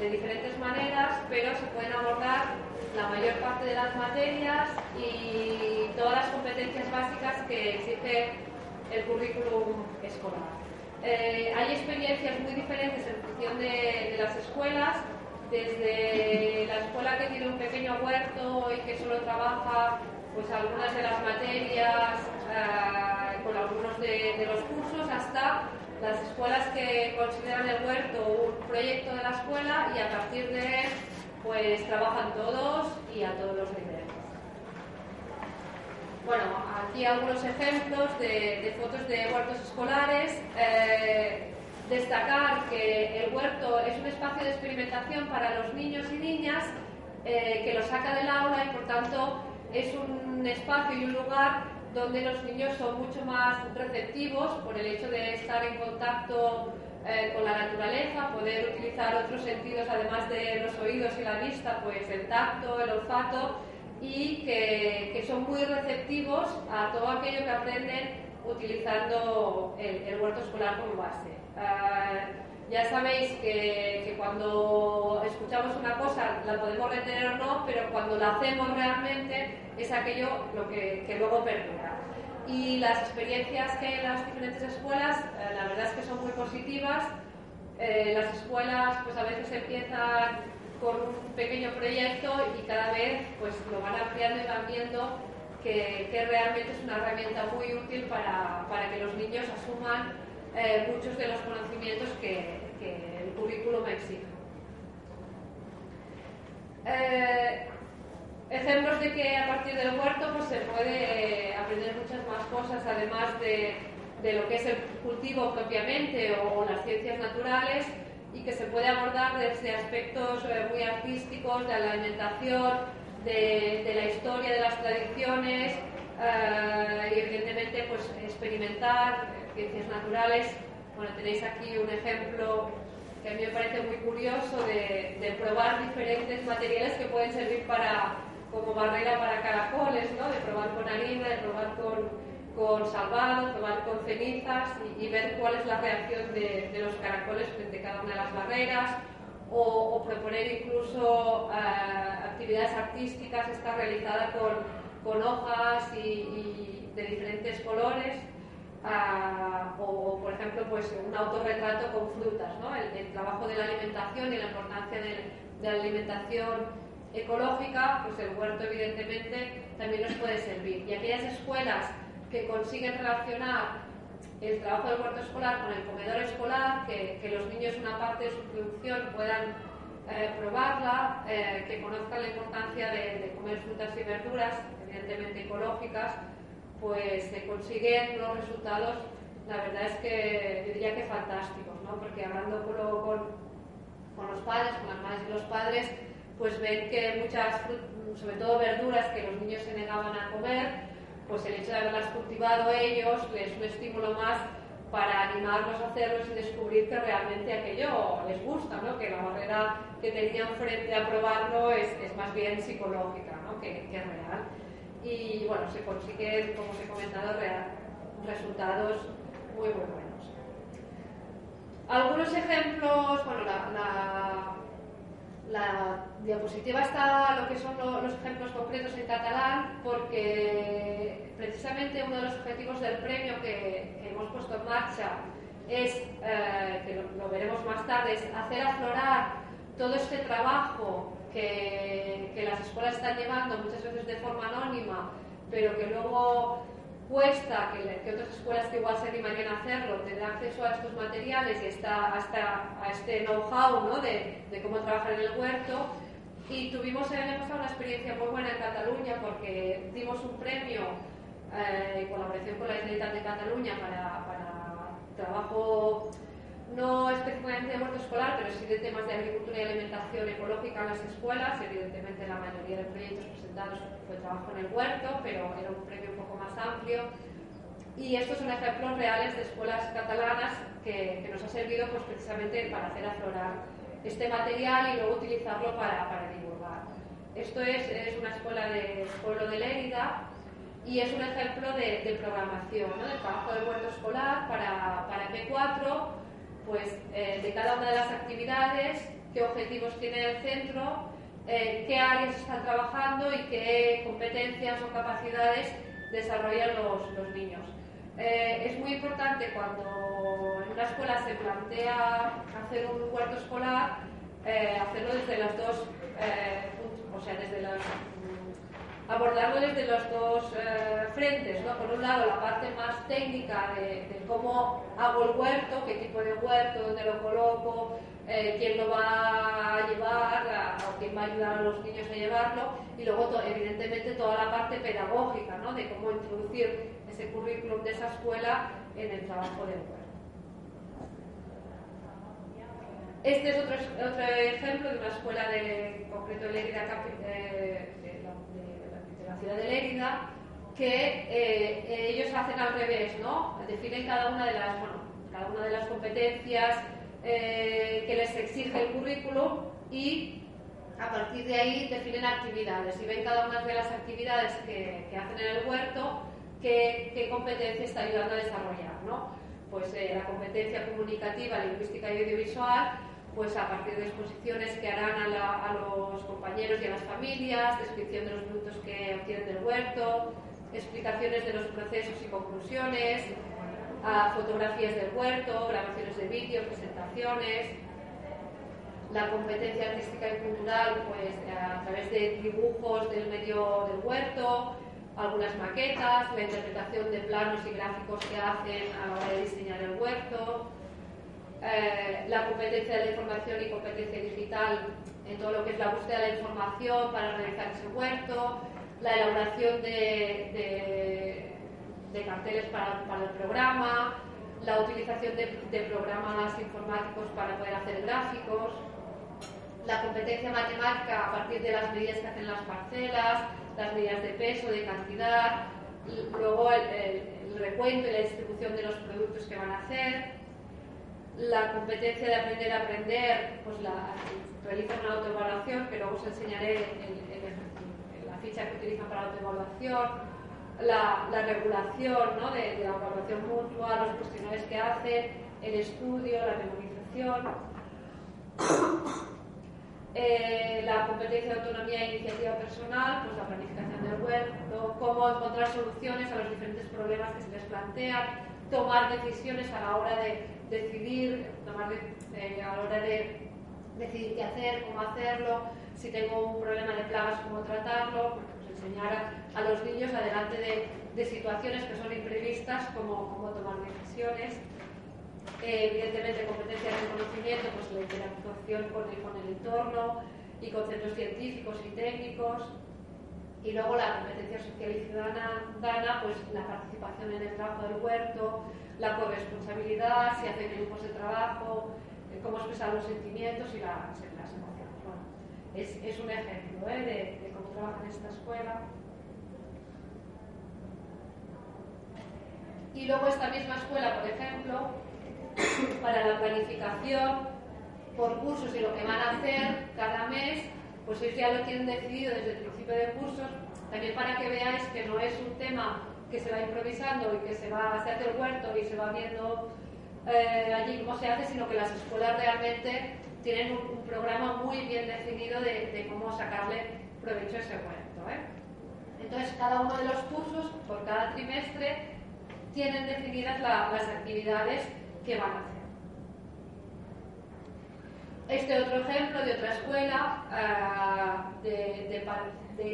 De diferentes maneras, pero se pueden abordar la mayor parte de las materias y todas las competencias básicas que exige el currículum escolar. Eh, hay experiencias muy diferentes en función de, las escuelas, desde la escuela que tiene un pequeño huerto y que solo trabaja pues algunas de las materias eh, con algunos de, los cursos hasta las escuelas que consideran el huerto un proyecto de la escuela y a partir de él pues trabajan todos y a todos los niveles. Bueno, aquí algunos ejemplos de, fotos de huertos escolares. Eh, destacar que el huerto es un espacio de experimentación para los niños y niñas eh, que los saca del aula y por tanto es un espacio y un lugar donde los niños son mucho más receptivos por el hecho de estar en contacto eh, con la naturaleza, poder utilizar otros sentidos además de los oídos y la vista, pues el tacto, el olfato y que, que, son muy receptivos a todo aquello que aprenden utilizando el, huerto escolar como base. Uh, ya sabéis que, que, cuando escuchamos una cosa la podemos retener o no, pero cuando la hacemos realmente es aquello lo que, que luego perdura. Y las experiencias que hay en las diferentes escuelas, eh, la verdad es que son muy positivas. Eh, las escuelas pues a veces empiezan con un pequeño proyecto y cada vez pues lo van ampliando y van viendo que, que realmente es una herramienta muy útil para, para que los niños asuman eh, muchos de los conocimientos que, que el currículum exige. Eh, ejemplos de que a partir del huerto pues, se puede aprender muchas más cosas, además de, de lo que es el cultivo propiamente o, o las ciencias naturales, y que se puede abordar desde aspectos eh, muy artísticos, de la alimentación, de, de, la historia, de las tradiciones eh, y evidentemente pues experimentar ciencias naturales. Bueno, tenéis aquí un ejemplo que a mí me parece muy curioso de, probar diferentes materiales que pueden servir para como barrera para caracoles, ¿no? de probar con harina, de probar con, con salvado, probar con cenizas y, ver cuál es la reacción de, los caracoles frente a cada una de las barreras, o, proponer incluso uh, actividades artísticas, está realizada con, con hojas y, de diferentes colores, uh, o por ejemplo pues un autorretrato con frutas, ¿no? el, el, trabajo de la alimentación y la importancia de, de la alimentación ecológica, pues el huerto evidentemente también nos puede servir. Y aquellas escuelas que consiguen relacionar el trabajo del huerto escolar con el comedor escolar, que, que los niños una parte de su producción puedan eh, probarla, eh, que conozcan la importancia de, de, comer frutas y verduras, evidentemente ecológicas, pues se consiguen unos resultados, la verdad es que yo diría que fantásticos, ¿no? porque hablando con, con, los padres, con las madres y los padres, pues ven que muchas, sobre todo verduras que los niños se negaban a comer, pues el hecho de haberlas cultivado ellos es un estímulo más para animarlos a hacerlos y descubrir que realmente aquello les gusta, ¿no? que la barrera que tenían frente a probarlo es, es más bien psicológica ¿no? que, que, real. Y bueno, se consiguen, como os he comentado, resultados muy, buenos. Algunos ejemplos, bueno, la, la, diapositiva está lo que son los ejemplos concretos en catalán, porque precisamente uno de los objetivos del premio que, hemos puesto en marcha es, eh, que lo, veremos más tarde, es hacer aflorar todo este trabajo que, que las escuelas están llevando muchas veces de forma anónima, pero que luego cuesta que, otras escuelas que igual se animarían a hacerlo tengan acceso a estos materiales y hasta a este know-how ¿no? de, cómo trabajar en el huerto. Y tuvimos año pasado una experiencia muy buena en Cataluña porque dimos un premio eh, en colaboración con la Generalitat de Cataluña para, para trabajo no específicamente de huerto escolar, pero sí de temas de agricultura y alimentación ecológica en las escuelas. Evidentemente, la mayoría de proyectos presentados fue trabajo en el huerto, pero era un premio un poco más amplio. Y estos son ejemplos reales de escuelas catalanas que, nos ha servido pues, precisamente para hacer aflorar este material y luego utilizarlo para, para divulgar. Esto es, es, una escuela del pueblo de Lérida y es un ejemplo de, de programación, ¿no? de trabajo de huerto escolar para, para P4 pues, eh, de cada una de las actividades, qué objetivos tiene el centro, eh, qué áreas están trabajando y qué competencias o capacidades desarrollan los, niños. Eh, es muy importante cuando en una escuela se plantea hacer un cuarto escolar, hacerlo desde los dos, o sea, desde los abordarlo desde los dos Por un lado, la parte más técnica de, cómo hago el huerto, qué tipo de huerto, dónde lo coloco, eh, quién lo va a llevar o quién va a ayudar a los niños a llevarlo, y luego, evidentemente, toda la parte pedagógica. De cómo introducir ese currículum de esa escuela en el trabajo del huerto. Este es otro, otro ejemplo de una escuela de concreto de eh, la ciudad de Lérida, que eh, ellos hacen al revés, ¿no? Definen cada una de las, bueno, cada una de las competencias eh, que les exige el currículum y a partir de ahí definen actividades y ven cada una de las actividades que, hacen en el huerto qué, qué, competencia está ayudando a desarrollar, ¿no? Pues eh, la competencia comunicativa, lingüística y audiovisual, pues a partir de exposiciones que harán a, los compañeros y a las familias, descripción de los productos que obtienen del huerto, explicaciones de los procesos y conclusiones, fotografías del huerto, grabaciones de vídeo, presentaciones, la competencia artística y cultural pues a través de dibujos del medio del huerto, algunas maquetas, la interpretación de planos y gráficos que hacen a la hora de diseñar el huerto, eh, la competencia de la información y competencia digital en todo lo que es la búsqueda de la información para realizar ese huerto, la elaboración de, de, carteles para, para, el programa, la utilización de, programas informáticos para poder hacer gráficos, la competencia matemática a partir de las medidas que hacen las parcelas, las medidas de peso, de cantidad, luego el, el recuento y la distribución de los productos que van a hacer, la competencia de aprender a aprender, pues la, realizan una autoevaluación, que luego os enseñaré en, la ficha que utilizan para autoevaluación, la, la regulación ¿no? de, la evaluación mutua, los cuestionarios que hacen, el estudio, la memorización, eh, la competencia de autonomía e iniciativa personal, pues la planificación del huerto, cómo encontrar soluciones a los diferentes problemas que se les plantean, tomar decisiones a la hora de decidir, tomar eh, a la hora de decidir qué hacer, cómo hacerlo, si tengo un problema de plagas, cómo tratarlo, pues enseñar a, los niños adelante de, situaciones que son imprevistas, cómo, cómo tomar decisiones. Eh, evidentemente, competencias de conocimiento, pues la interactuación con el, con el entorno y conceptos científicos y técnicos. Y luego la competencia social y ciudadana, pues la participación en el trabajo del huerto, la corresponsabilidad, si hacen grupos de trabajo, eh, cómo expresar los sentimientos y las, emociones. Bueno, es, un ejemplo ¿eh? de, cómo trabaja esta escuela. Y luego esta misma escuela, por ejemplo, para la planificación por cursos y lo que van a hacer cada mes, pues ellos ya lo tienen decidido desde el principio de cursos, también para que veáis que no es un tema que se va improvisando y que se va a hacer el huerto y se va viendo eh, allí cómo se hace, sino que las escuelas realmente tienen un, programa muy bien definido de, cómo sacarle provecho a ese huerto. ¿eh? Entonces, cada uno de los cursos, por cada trimestre, tienen definidas las actividades que van a hacer. Este otro ejemplo de otra escuela, ah, de,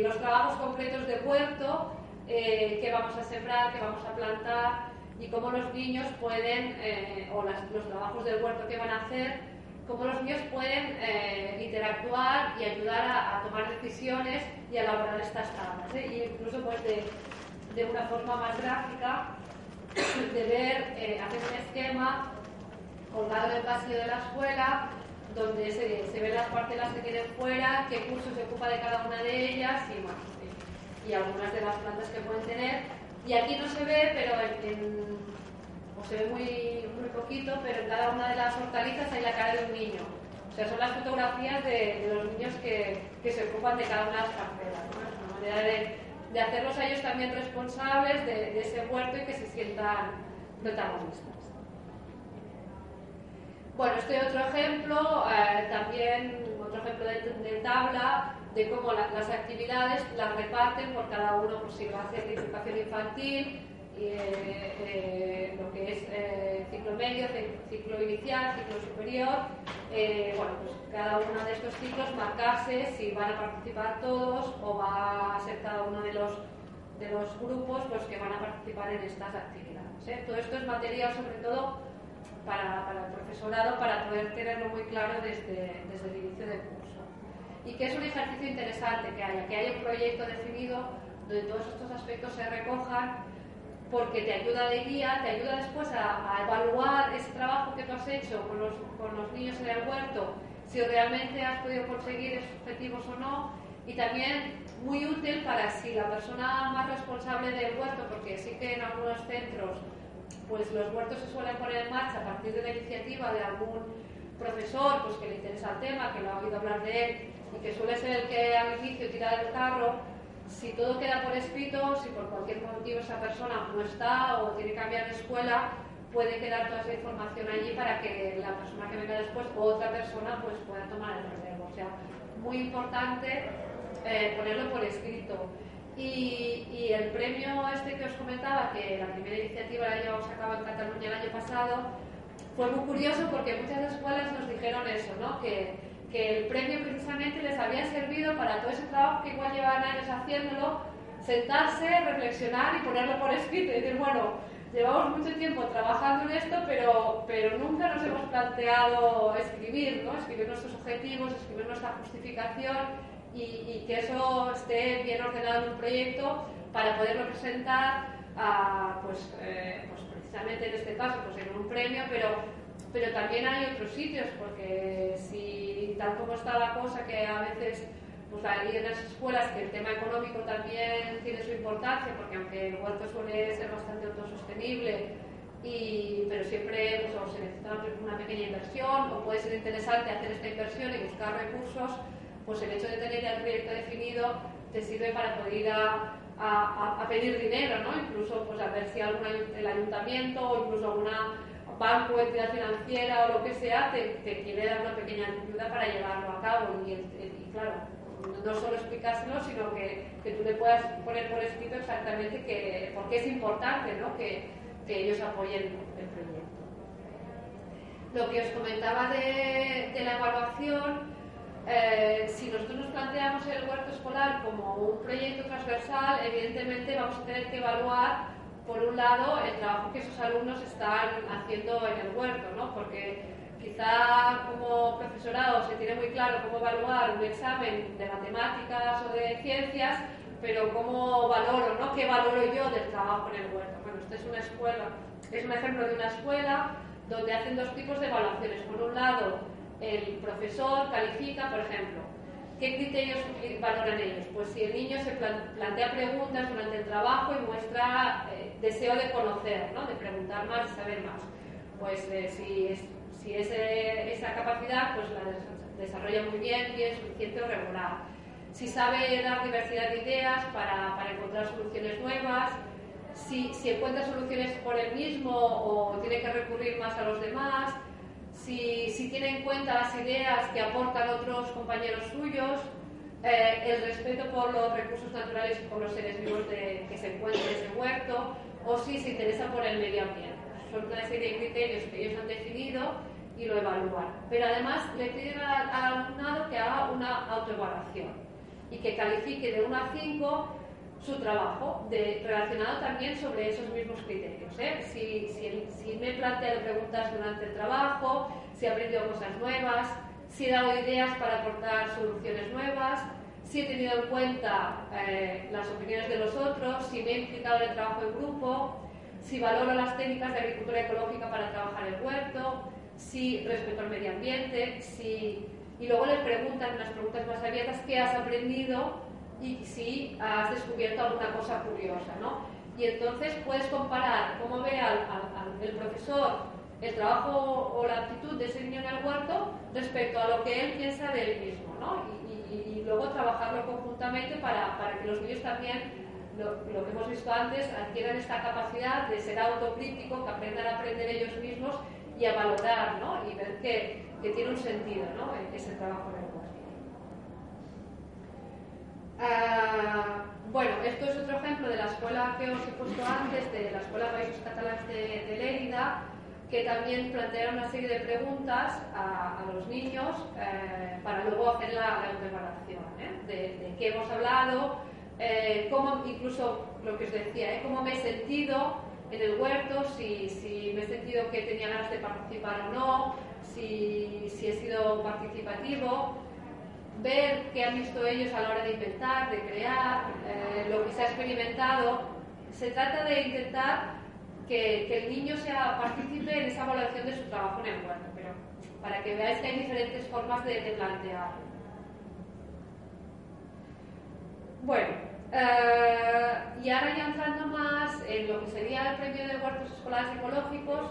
los trabajos completos de huerto, eh, que vamos a sembrar, que vamos a plantar y cómo los niños pueden, eh, o los trabajos del huerto que van a hacer, cómo los niños pueden eh, interactuar y ayudar a, tomar decisiones y a elaborar estas tablas. Y incluso pues de, una forma más gráfica, de ver, hacer un esquema colgado en el pasillo de la escuela donde se, se ven las parcelas que tienen fuera, qué curso se ocupa de cada una de ellas y algunas de las plantas que pueden tener. Y aquí no se ve, pero en, o se ve muy, muy poquito, pero en cada una de las hortalizas hay la cara de un niño. O sea, son las fotografías de, los niños que, que, se ocupan de cada una de las parcelas. Es una manera de, de, hacerlos a ellos también responsables de, de ese huerto y que se sientan protagonistas. Bueno, este otro ejemplo, eh, también otro ejemplo de, tabla de cómo las actividades las reparten por cada uno, pues si a hacer educación infantil, eh, eh, lo que es ciclo medio, ciclo inicial, ciclo superior, bueno, pues cada uno de estos ciclos marcarse si van a participar todos o va a ser cada uno de los, de los grupos los que van a participar en estas actividades. Todo esto es material sobre todo para, el profesorado para poder tenerlo muy claro desde, desde el inicio del curso. Y que es un ejercicio interesante que haya, que haya un proyecto definido donde todos estos aspectos se recojan porque te ayuda de guía, te ayuda después a, evaluar ese trabajo que tú has hecho con los, con los niños en el huerto, si realmente has podido conseguir esos objetivos o no, y también muy útil para si la persona más responsable del huerto, porque sí que en algunos centros pues los huertos se suelen poner en marcha a partir de la iniciativa de algún profesor pues que le interesa el tema, que lo ha oído hablar de él y que suele ser el que al inicio tira del carro, si todo queda por escrito, si por cualquier motivo esa persona no está o tiene que cambiar de escuela, puede quedar toda esa información allí para que la persona que venga después o otra persona pues pueda tomar el relevo. O sea, muy importante eh, ponerlo por escrito. Y, el premio este que os comentaba, que la primera iniciativa la llevamos a cabo en Cataluña el año pasado, fue muy curioso porque muchas escuelas nos dijeron eso, ¿no? que, que el premio precisamente les había servido para todo ese trabajo que igual llevaban años haciéndolo, sentarse, reflexionar y ponerlo por escrito y decir, bueno, llevamos mucho tiempo trabajando en esto, pero, pero nunca nos hemos planteado escribir, ¿no? escribir nuestros objetivos, escribir nuestra justificación y, que eso esté bien ordenado en un proyecto para poderlo presentar pues, eh, pues, precisamente en este caso pues en un premio, pero, pero también hay otros sitios, porque si tal como está la cosa que a veces pues hay en las escuelas que el tema económico también tiene su importancia, porque aunque el huerto suele ser bastante autosostenible, y, pero siempre pues, se necesita una pequeña inversión o puede ser interesante hacer esta inversión y buscar recursos pues el hecho de tener el proyecto definido te sirve para poder ir a, pedir dinero, ¿no? Incluso pues a ver si algún, el ayuntamiento o incluso alguna banco, entidad financiera o lo que sea te, quiere dar una pequeña ayuda para llevarlo a cabo. Y, claro, no solo explicárselo, sino que, que, tú le puedas poner por escrito exactamente que, por qué es importante ¿no? que, que ellos apoyen el proyecto. Lo que os comentaba de, de la evaluación, eh, si nosotros nos planteamos el huerto escolar como un proyecto transversal, evidentemente vamos a tener que evaluar, por un lado, el trabajo que esos alumnos están haciendo en el huerto, ¿no? porque quizá como profesorado se tiene muy claro cómo evaluar un examen de matemáticas o de ciencias, pero cómo valoro, ¿no? ¿Qué valoro yo del trabajo en el huerto? Bueno, esta es una escuela, es un ejemplo de una escuela donde hacen dos tipos de evaluaciones. Por un lado, el profesor califica, por ejemplo, ¿qué criterios valoran ellos? Pues si el niño se plantea preguntas durante el trabajo y muestra eh, deseo de conocer, ¿no? de preguntar más, saber más. Pues eh, si, es, si es, esa capacidad, pues la desarrolla muy bien, bien, suficiente o regular. Si sabe dar diversidad de ideas para, para encontrar soluciones nuevas, si, si, encuentra soluciones por él mismo o tiene que recurrir más a los demás, si, si tiene en cuenta las ideas que aportan otros compañeros suyos, eh, el respeto por los recursos naturales y por los seres vivos que se encuentran en ese huerto, o si se interesa por el medio ambiente. Son una serie de criterios que ellos han definido y lo evalúan. Pero además le piden al, alumnado que haga una autoevaluación y que califique de 1 a 5 su trabajo, relacionado también sobre esos mismos criterios. ¿eh? Si, si, si, me he planteado preguntas durante el trabajo, si he aprendido cosas nuevas, si he dado ideas para aportar soluciones nuevas, si he tenido en cuenta eh, las opiniones de los otros, si me he implicado en el trabajo en grupo, si valoro las técnicas de agricultura ecológica para trabajar el huerto, si respeto al medio ambiente, si... y luego le preguntan unas preguntas más abiertas qué has aprendido y si has descubierto alguna cosa curiosa, ¿no? Y entonces puedes comparar cómo ve al, el profesor el trabajo o la actitud de ese niño en el huerto respecto a lo que él piensa de él mismo, ¿no? Y, luego trabajarlo conjuntamente para, para, que los niños también, lo, lo, que hemos visto antes, adquieran esta capacidad de ser autocrítico, que aprendan a aprender ellos mismos y a valorar, ¿no? Y ver que, que tiene un sentido, ¿no? Ese trabajo en el. Ah, bueno, esto es otro ejemplo de la escuela que os he puesto antes, de la Escuela Países Catalanes de, de Lérida, que también plantea una serie de preguntas a, los niños eh, para luego hacer la, la ¿eh? de, qué hemos hablado, eh, cómo, incluso lo que os decía, cómo me he sentido en el huerto, si, si, me he sentido que tenía ganas de participar o no, si, si he sido participativo, ver qué han visto ellos a la hora de inventar, de crear, lo que se ha experimentado. Se trata de intentar que, el niño sea partícipe en esa evaluación de su trabajo en el huerto, pero para que veáis que hay diferentes formas de, de plantearlo. Bueno, eh, y ahora ya entrando más en lo que sería el premio de huertos escolares ecológicos,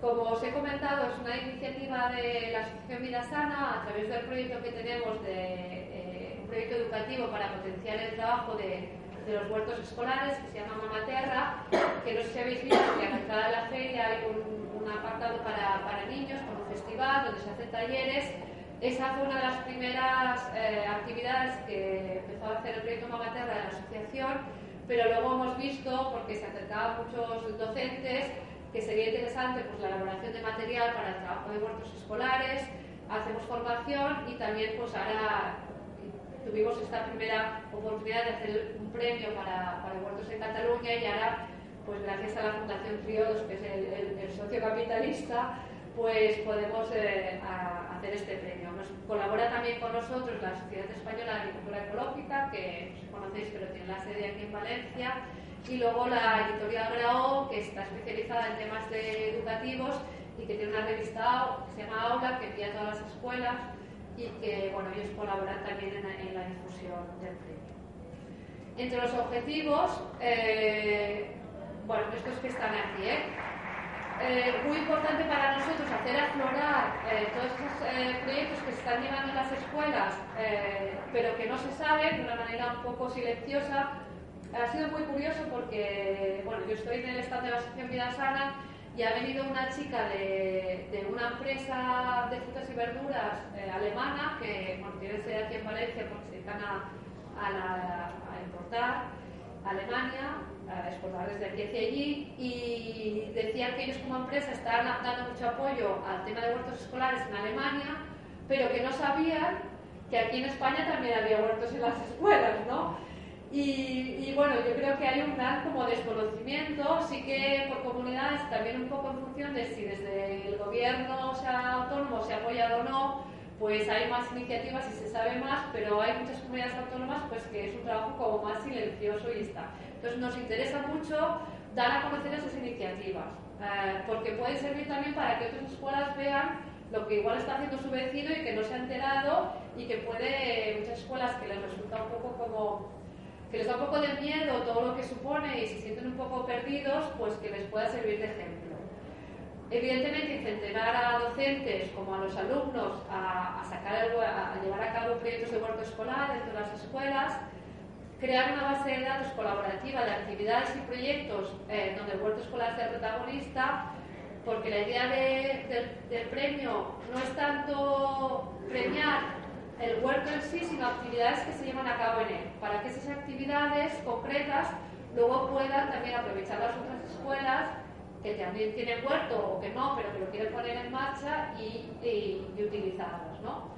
como os he comentado, es una iniciativa de la Asociación Vida Sana a través del proyecto que tenemos de eh, un proyecto educativo para potenciar el trabajo de de los huertos escolares que se llama Mamaterra, que no sé si habéis visto que a la entrada de la feria hay un, apartado para, para, niños con un festival donde se hacen talleres. Esa fue una de las primeras eh, actividades que empezó a hacer el proyecto Mamaterra de la asociación, pero luego hemos visto, porque se acercaban muchos docentes, que sería interesante pues, la elaboración de material para el trabajo de huertos escolares, hacemos formación y también pues ahora tuvimos esta primera oportunidad de hacer premio para, para huertos en Cataluña y ahora, pues gracias a la Fundación Triodos, que es el, socio capitalista, pues podemos eh, hacer este premio. Nos colabora también con nosotros la Sociedad Española de Agricultura Ecológica, que no conocéis, pero tiene la sede aquí en Valencia, y luego la editorial Grao, que está especializada en temas de educativos y que tiene una revista que se llama Aula, que envía a todas las escuelas y que bueno, ellos colaboran también en, la difusión del premio. Entre los objetivos, eh, bueno, estos que están aquí, ¿eh? ¿eh? muy importante para nosotros hacer aflorar eh, todos esos proyectos que se están llevando en las escuelas, pero que no se saben de una manera un poco silenciosa. Ha sido muy curioso porque, bueno, yo estoy en el stand de la Asociación Vida Sana y ha venido una chica de, de una empresa de frutas y verduras eh, alemana que bueno, tiene sede aquí en Valencia porque se dedican a, a, importar a Alemania, a exportar desde aquí hacia allí y decían que ellos como empresa estaban dando mucho apoyo al tema de huertos escolares en Alemania, pero que no sabían que aquí en España también había huertos en las escuelas, ¿no? Y, bueno, yo creo que hay un gran como desconocimiento, sí que por comunidades, también un poco en función de si desde el gobierno sea autónomo se ha apoyado o no, pues hay más iniciativas y se sabe más, pero hay muchas comunidades autónomas pues que es un trabajo como más silencioso y está. Entonces nos interesa mucho dar a conocer esas iniciativas, eh, porque puede servir también para que otras escuelas vean lo que igual está haciendo su vecino y que no se ha enterado y que puede, muchas escuelas que les resulta un poco como que les da un poco de miedo todo lo que supone y se sienten un poco perdidos, pues que les pueda servir de ejemplo. Evidentemente, incentivar a docentes como a los alumnos a, sacar a llevar a cabo proyectos de huerto escolar dentro de las escuelas, crear una base de datos colaborativa de actividades y proyectos eh, donde el huerto escolar sea protagonista, porque la idea del premio no es tanto premiar el huerto en sí, sino actividades que se llevan a cabo en él, para que esas actividades concretas luego puedan también aprovechar las otras escuelas que también tienen huerto o que no, pero que lo quieren poner en marcha y, y, utilizarlos, ¿no?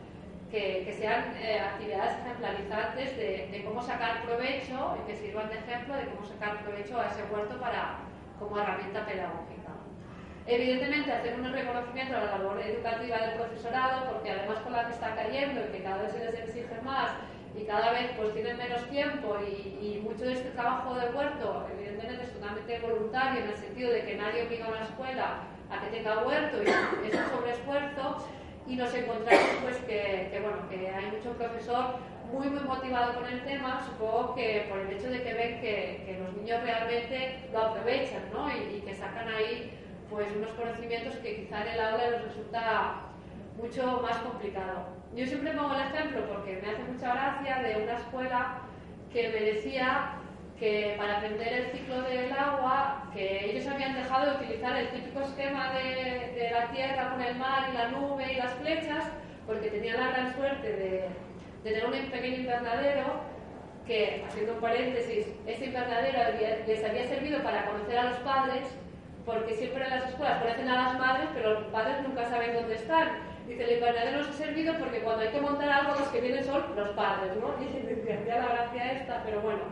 Que, sean eh, actividades ejemplarizantes de, cómo sacar provecho y que sirvan de ejemplo de cómo sacar provecho a ese huerto para, como herramienta pedagógica. Evidentemente, hacer un reconocimiento a la labor educativa del profesorado, porque además con la que está cayendo y que cada vez se les exige más y cada vez pues tienen menos tiempo y, mucho de este trabajo de huerto, evidentemente es totalmente voluntario en el sentido de que nadie obliga a una escuela a que tenga huerto y es un sobreesfuerzo y nos encontramos pues que, bueno, que hay mucho profesor muy muy motivado con el tema, supongo que por el hecho de que ven que, los niños realmente lo aprovechan ¿no? y, y que sacan ahí pues unos conocimientos que quizá en el aula les resulta mucho más complicado. Yo siempre pongo el ejemplo porque me hace mucha gracia de una escuela que me decía que para aprender el ciclo del agua, que ellos habían dejado de utilizar el típico esquema de, la tierra con el mar y la nube y las flechas, porque tenían la gran suerte de, tener un pequeño invernadero que, haciendo un paréntesis, ese invernadero les había servido para conocer a los padres porque siempre en las escuelas conocen a las madres, pero los padres nunca saben dónde están. Dice, el invernadero nos ha servido porque cuando hay que montar algo, los que vienen son los padres, ¿no? Y me hacía la gracia esta, pero bueno,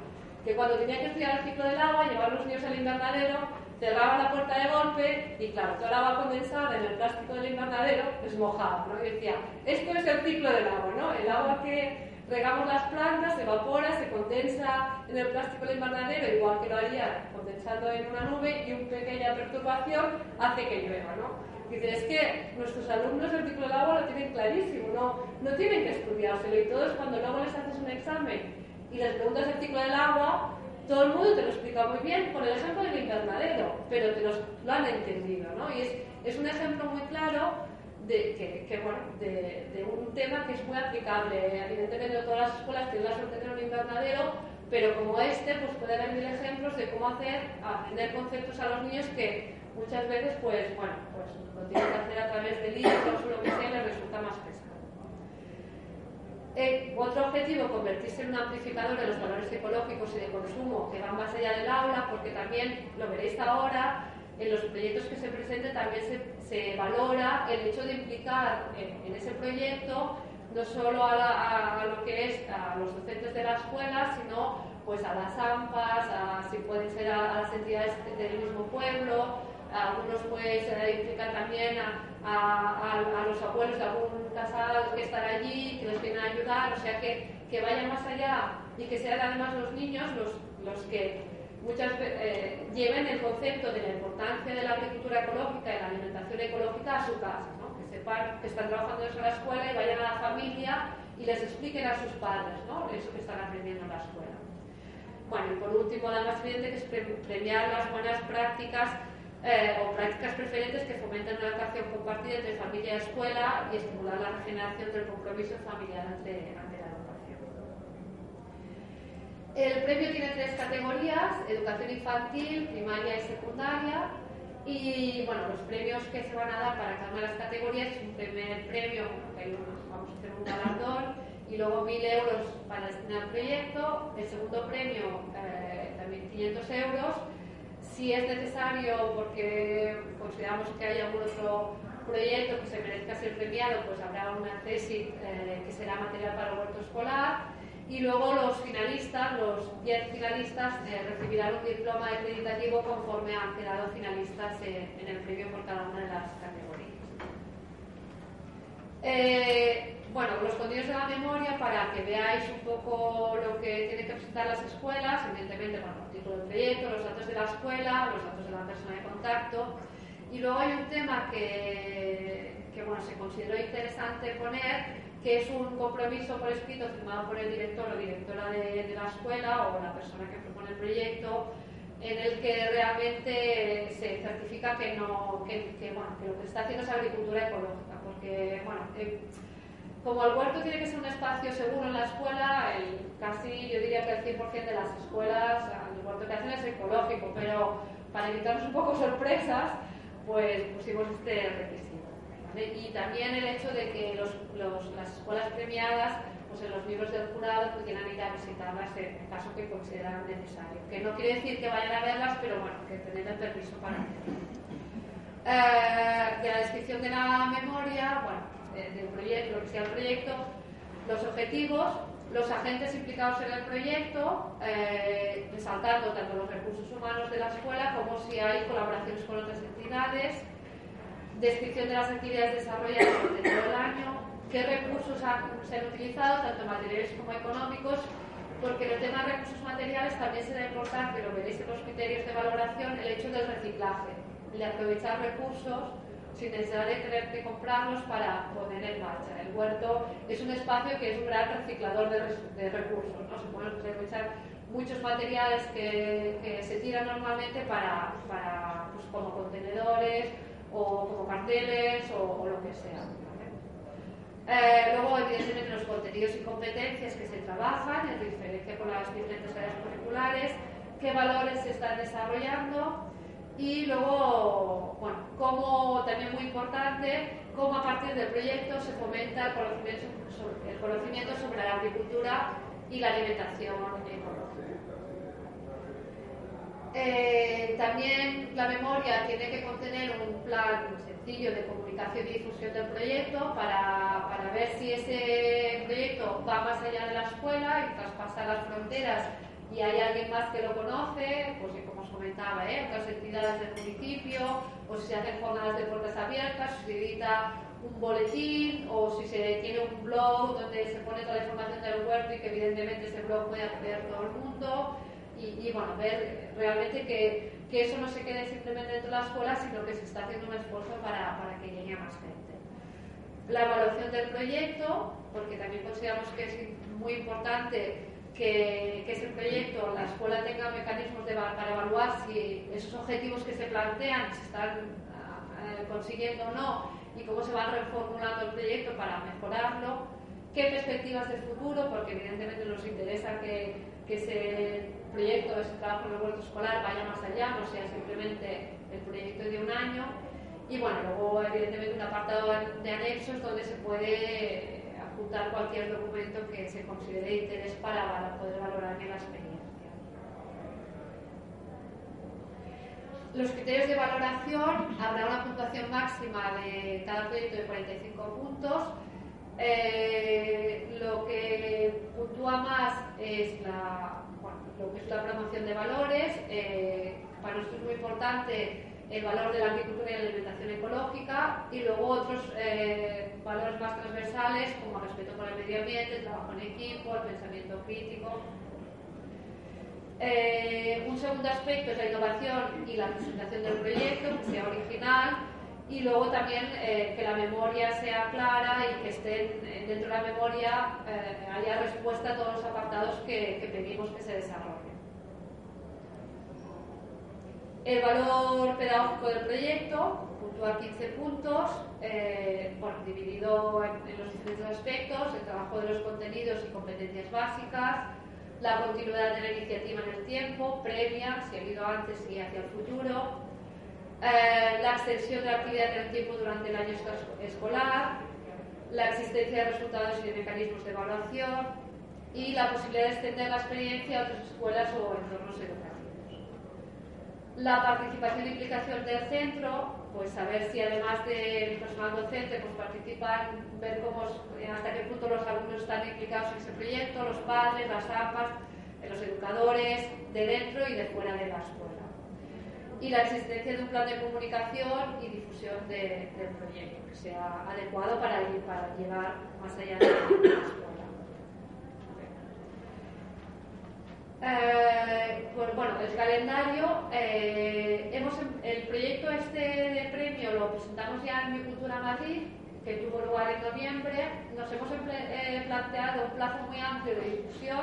que cuando tenía que estudiar el ciclo del agua, llevar los niños al invernadero, cerraba la puerta de golpe y claro, toda el agua condensada en el plástico del invernadero es mojada, ¿no? Y decía, esto es el ciclo del agua, ¿no? El agua que regamos las plantas, se evapora, se condensa en el plástico del invernadero, igual que lo haría condensando en una nube, y una pequeña perturbación hace que llueva, ¿no? Dice, es que nuestros alumnos del ciclo agua lo tienen clarísimo, no, no tienen que estudiárselo, y todos cuando luego les haces un examen y les preguntas el ciclo del agua, todo el mundo te lo explica muy bien con el ejemplo del invernadero, pero te lo han entendido, ¿no? Y es, es un ejemplo muy claro de, que, bueno, de, un tema que es muy aplicable. Evidentemente todas las escuelas tienen la suerte de tener un invernadero, pero como este, pues puede haber mil ejemplos de cómo hacer, aprender conceptos a los niños que muchas veces, pues bueno, pues lo tienen que hacer a través de libros o lo que sea, les resulta más pesado. Eh, otro objetivo, convertirse en un amplificador de los valores ecológicos y de consumo que van más allá del aula, porque también, lo veréis ahora, en los proyectos que se presenten también se, valora el hecho de implicar en, ese proyecto no solo a, lo que es a los docentes de la escuela, sino pues a las AMPAs, a, si pueden ser a, las entidades del mismo pueblo, algunos pues implican también a, los abuelos de algún casado que están allí, que les vienen a ayudar, o sea que, que vayan más allá y que sean además los niños los, los que muchas eh, lleven el concepto de la importancia de la agricultura ecológica y la alimentación ecológica a su casa, ¿no? que sepan que están trabajando en la escuela y vayan a la familia y les expliquen a sus padres ¿no? eso que están aprendiendo en la escuela. Bueno, y por último, la más evidente que es premiar las buenas prácticas eh, o prácticas preferentes que fomenten una educación compartida entre familia y escuela y estimular la regeneración del compromiso familiar ante, el premio tiene tres categorías, educación infantil, primaria y secundaria. Y bueno, los premios que se van a dar para cada una de las categorías un primer premio, que vamos a hacer un galardón, y luego 1.000 euros para destinar al proyecto. El segundo premio, eh, también 500 euros. Si es necesario, porque consideramos que hay algún otro proyecto que se merezca ser premiado, pues habrá una tesis eh, que será material para el huerto escolar y luego los finalistas, los 10 finalistas, eh, recibirán un diploma acreditativo conforme han quedado finalistas en, el premio por cada una de las categorías. Bueno, los contenidos de la memoria para que veáis un poco lo que tienen que presentar las escuelas, evidentemente, bueno, el título del proyecto, los datos de la escuela, los datos de la persona de contacto. Y luego hay un tema que, que bueno, se consideró interesante poner, que es un compromiso por escrito firmado por el director o directora de, la escuela o la persona que propone el proyecto, en el que realmente se certifica que, no, que, bueno, que lo que está haciendo es agricultura ecológica, porque bueno, eh, como el huerto tiene que ser un espacio seguro en la escuela, el, casi yo diría que el 100% de las escuelas, el huerto que hacen es ecológico, pero para evitarnos un poco sorpresas, pues pusimos este requisito. Y también el hecho de que las escuelas premiadas, pues en los libros del jurado, pudieran ir a visitarlas en caso que consideran necesario. Que no quiere decir que vayan a verlas, pero bueno, que tengan el permiso para hacerlo. Eh, de la descripción de la memoria, bueno, del proyecto, lo que sea el proyecto, los objetivos, los agentes implicados en el proyecto, eh, resaltando tanto los recursos humanos de la escuela como si hay colaboraciones con otras entidades, descripción de las actividades desarrolladas durante todo el año, qué recursos se han utilizado, tanto materiales como económicos, porque en el tema de recursos materiales también será importante, lo veréis en los criterios de valoración, el hecho del reciclaje, de aprovechar recursos sin necesidad de tener que comprarlos para poner en marcha. El huerto es un espacio que es un gran reciclador de, recursos, ¿no? se pueden aprovechar muchos materiales que, se tiran normalmente para, para pues, como contenedores o como carteles o, lo que sea. Eh, luego, evidentemente, los contenidos y competencias que se trabajan en diferencia con las diferentes áreas curriculares, qué valores se están desarrollando y luego, bueno, como también muy importante, cómo a partir del proyecto se fomenta el conocimiento sobre, el conocimiento sobre la agricultura y la alimentación ecológica. Eh, también la memoria tiene que contener un plan sencillo de comunicación y difusión del proyecto para, para, ver si ese proyecto va más allá de la escuela y traspasa las fronteras y hay alguien más que lo conoce, pues como os comentaba, ¿eh? otras entidades del municipio, o si se hacen jornadas de puertas abiertas, si se edita un boletín o si se tiene un blog donde se pone toda la información del huerto y que evidentemente ese blog puede acceder todo el mundo y, bueno, ver realmente que, que, eso no se quede simplemente dentro de la escuela, sino que se está haciendo un esfuerzo para, para que llegue a más gente. La evaluación del proyecto, porque también consideramos que es muy importante que, que ese proyecto, la escuela tenga mecanismos de, para evaluar si esos objetivos que se plantean se están uh, consiguiendo o no y cómo se va reformulando el proyecto para mejorarlo, qué perspectivas de futuro, porque evidentemente nos interesa que, que ese proyecto, ese trabajo en el huerto escolar vaya más allá, no sea simplemente el proyecto de un año. Y bueno, luego evidentemente un apartado de anexos donde se puede adjuntar cualquier documento que se considere de interés para, poder valorar bien la experiencia. Los criterios de valoración, habrá una puntuación máxima de cada proyecto de 45 puntos. Eh, lo que puntúa más es la, lo que es la promoción de valores. Eh, para nosotros es muy importante el valor de la agricultura y la alimentación ecológica y luego otros eh, valores más transversales como el respeto por el medio ambiente, el trabajo en equipo, el pensamiento crítico. Eh, un segundo aspecto es la innovación y la presentación del proyecto, que sea original y luego también que la memoria sea clara y que estén dentro de la memoria haya respuesta a todos los apartados que, pedimos que se desarrollen. El valor pedagógico del proyecto puntúa 15 puntos, eh, dividido en, los diferentes aspectos, el trabajo de los contenidos y competencias básicas, la continuidad de la iniciativa en el tiempo, previa, si ha habido antes y hacia el futuro, eh, la extensión de la actividad en el tiempo durante el año escolar, la existencia de resultados y de mecanismos de evaluación. Y la posibilidad de extender la experiencia a otras escuelas o entornos educativos. La participación e implicación del centro, pues saber si además del personal docente pues participan, ver cómo, hasta qué punto los alumnos están implicados en ese proyecto, los padres, las AMPAs, los educadores de dentro y de fuera de la escuela. Y la existencia de un plan de comunicación y difusión del proyecto que sea adecuado para, para llevar más allá de la escuela. Eh, pues bueno, el calendario, eh, hemos, el proyecto este de premio lo presentamos ya en Mi Cultura Madrid que tuvo lugar en noviembre, nos hemos eh, planteado un plazo muy amplio de difusión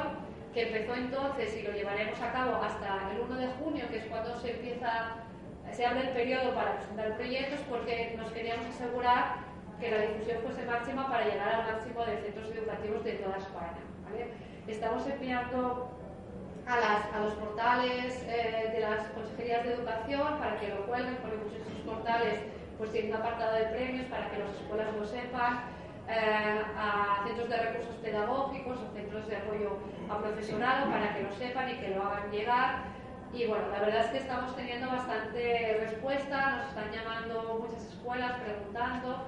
que empezó entonces y lo llevaremos a cabo hasta el 1 de junio, que es cuando se empieza, se abre el periodo para presentar proyectos, porque nos queríamos asegurar que la difusión fuese máxima para llegar al máximo de centros educativos de toda España. Estamos enviando a, los portales eh, de las consejerías de educación para que lo cuelguen, porque muchos de esos portales pues tienen un apartado de premios para que las escuelas lo sepan, eh, a centros de recursos pedagógicos o centros de apoyo a profesorado para que lo sepan y que lo hagan llegar. Y bueno, la verdad es que estamos teniendo bastante respuesta, nos están llamando muchas escuelas preguntando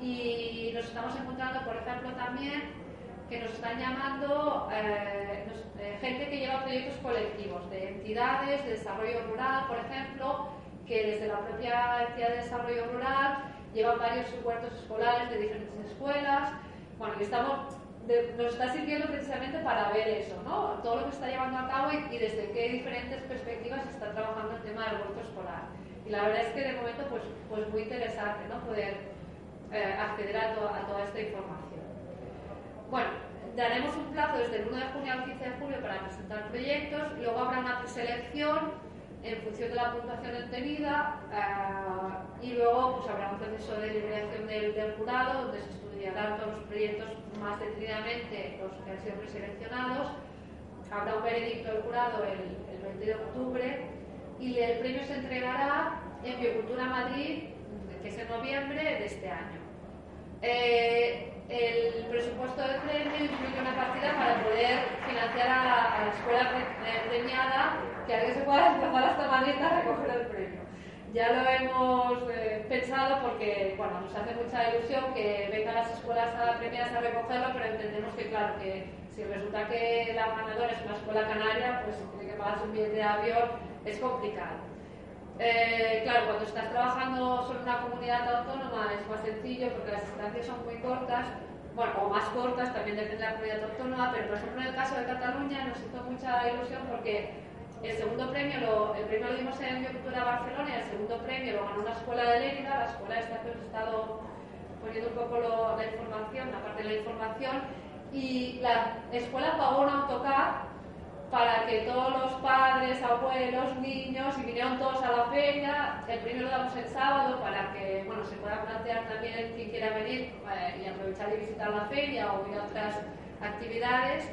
y nos estamos encontrando, por ejemplo, también que nos están llamando eh, eh, gente que lleva proyectos colectivos, de entidades de desarrollo rural, por ejemplo, que desde la propia entidad de desarrollo rural llevan varios huertos escolares de diferentes escuelas. Bueno, y estamos, nos está sirviendo precisamente para ver eso, ¿no? Todo lo que está llevando a cabo y, desde qué diferentes perspectivas se está trabajando el tema del huerto escolar. Y la verdad es que de momento, pues, pues muy interesante, ¿no? Poder eh, acceder a toda esta información. Bueno, daremos un plazo desde el 1 de junio al 15 de julio para presentar proyectos, luego habrá una preselección en función de la puntuación obtenida eh, y luego pues, habrá un proceso de liberación del, jurado donde se estudiarán todos los proyectos más detenidamente los que han sido preseleccionados. Habrá un veredicto del jurado el, el 20 de octubre y el premio se entregará en Biocultura Madrid, que es en noviembre de este año. Eh, el presupuesto del premio incluye una partida para poder financiar a, la escuela premiada que alguien se pueda desplazar hasta Madrid a recoger el premio. Ya lo hemos eh, pensado porque bueno, nos hace mucha ilusión que vengan las escuelas premiadas a recogerlo, pero entendemos que, claro, que si resulta que la ganadora es una escuela canaria, pues tiene que pagar un billete de avión, es complicado. Eh, claro, cuando estás trabajando solo en una comunidad autónoma es más sencillo porque las distancias son muy cortas, bueno, o más cortas, también depende de la comunidad autónoma, pero por ejemplo en el caso de Cataluña nos hizo mucha ilusión porque el segundo premio, lo, el premio lo dimos en Biocultura Barcelona y el segundo premio lo ganó una escuela de Lérida, la escuela esta que os he estado poniendo un poco la información, la parte de la información, y la escuela pagó un autocar para que todos los padres, abuelos, niños, y vinieron todos a la feria, el primero lo damos el sábado para que bueno, se pueda plantear también quien quiera venir eh, y aprovechar y visitar la feria o ir a otras actividades.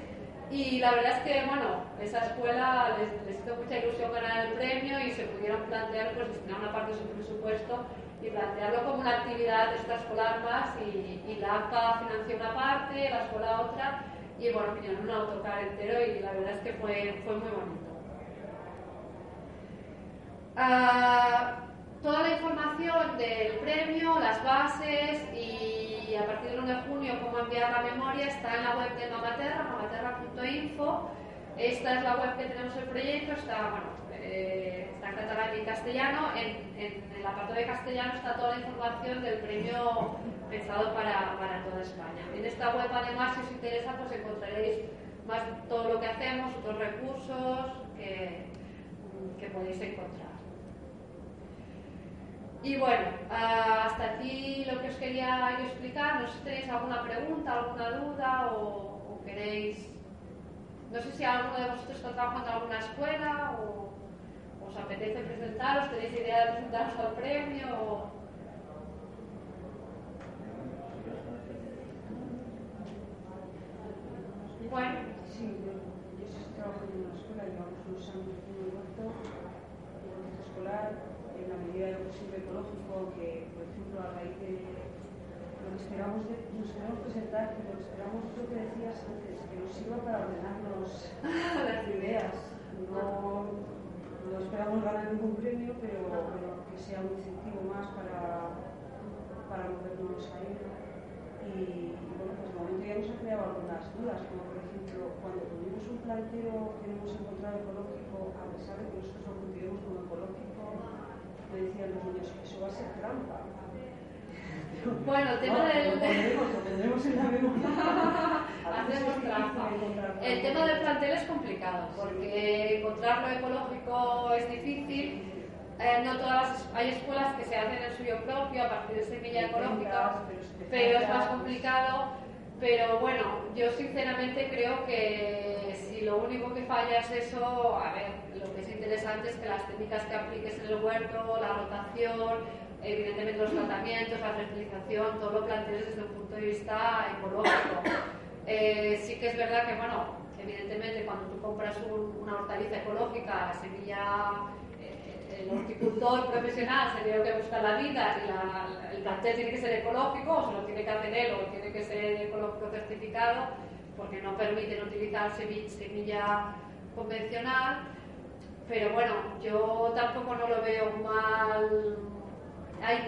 Y la verdad es que, bueno, esa escuela les, hizo mucha ilusión ganar el premio y se pudieron plantear, pues, destinar una parte de su presupuesto y plantearlo como una actividad extraescolar más y, y la APA financió una parte, la escuela otra y bueno, vinieron un autocar entero y la verdad es que fue, fue muy bonito. Ah, toda la información del premio, las bases y a partir del 1 de junio cómo enviar la memoria está en la web de Mamaterra, mamaterra.info. Esta es la web que tenemos el proyecto, está, bueno, eh, está en catalán y en castellano. En, en, el apartado de castellano está toda la información del premio pensado para, para, toda España. En esta web, además, si os interesa, pues encontraréis más todo lo que hacemos, otros recursos que, que podéis encontrar. Y bueno, hasta aquí lo que os quería explicar. No sé si tenéis alguna pregunta, alguna duda o, queréis... No sé si alguno de vosotros está trabajando en alguna escuela o os apetece presentaros, tenéis idea de presentaros al premio o... Bueno. Sí, yo, trabajo en una escuela, llevamos unos años en el huerto, escolar, la medida de lo posible ecológico, que por ejemplo a raíz de lo que esperamos, de, nos queremos presentar, pero esperamos lo que decías antes, que nos sirva para ordenarnos las ideas. No, no esperamos ganar ningún premio, pero, que sea un incentivo más para, para movernos ahí. Y, bueno, pues de momento ya nos ha creado algunas dudas, como por ejemplo, cuando tuvimos un planteo que hemos encontrado ecológico, a pesar de que nosotros lo cultivemos como ecológico, me decían los niños, eso va a ser trampa. Bueno, el tema del... El tema del plantel es complicado, porque encontrar lo ecológico es difícil. eh, no todas las, hay escuelas que se hacen el suyo propio a partir de semilla ecológica, pero es más complicado. Pero bueno, yo sinceramente creo que si lo único que falla es eso, a ver, lo que es interesante es que las técnicas que apliques en el huerto, la rotación, evidentemente los tratamientos, la fertilización, todo lo plantees desde un punto de vista ecológico. Eh, sí que es verdad que, bueno, evidentemente cuando tú compras una hortaliza ecológica, la semilla, el horticultor profesional se tiene que buscar la vida y el plantel tiene que ser ecológico, o se lo tiene que hacer o tiene que ser ecológico certificado, porque no permiten utilizar semilla convencional. Pero bueno, yo tampoco no lo veo mal hay